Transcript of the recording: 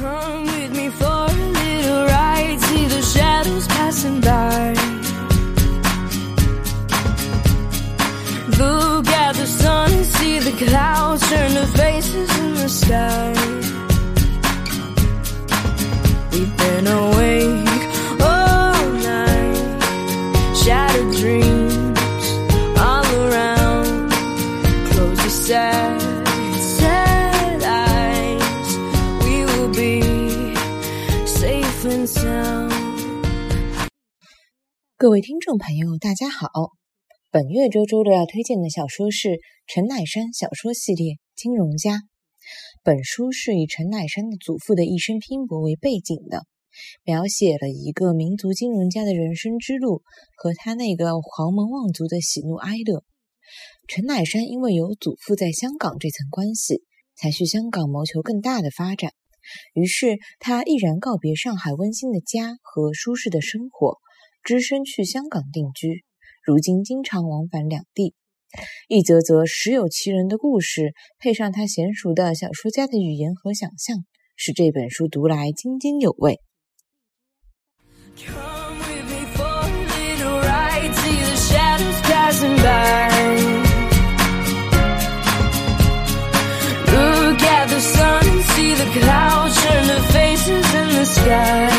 Come with me for a little ride, see the shadows passing by. Look at the sun and see the clouds turn to faces in the sky. We've been awake all night, shattered dreams 各位听众朋友，大家好。本月周周的要推荐的小说是陈乃山小说系列《金融家》。本书是以陈乃山的祖父的一生拼搏为背景的，描写了一个民族金融家的人生之路和他那个黄门望族的喜怒哀乐。陈乃山因为有祖父在香港这层关系，才去香港谋求更大的发展。于是他毅然告别上海温馨的家和舒适的生活，只身去香港定居。如今经常往返两地，一则则实有其人的故事，配上他娴熟的小说家的语言和想象，使这本书读来津津有味。Come sky.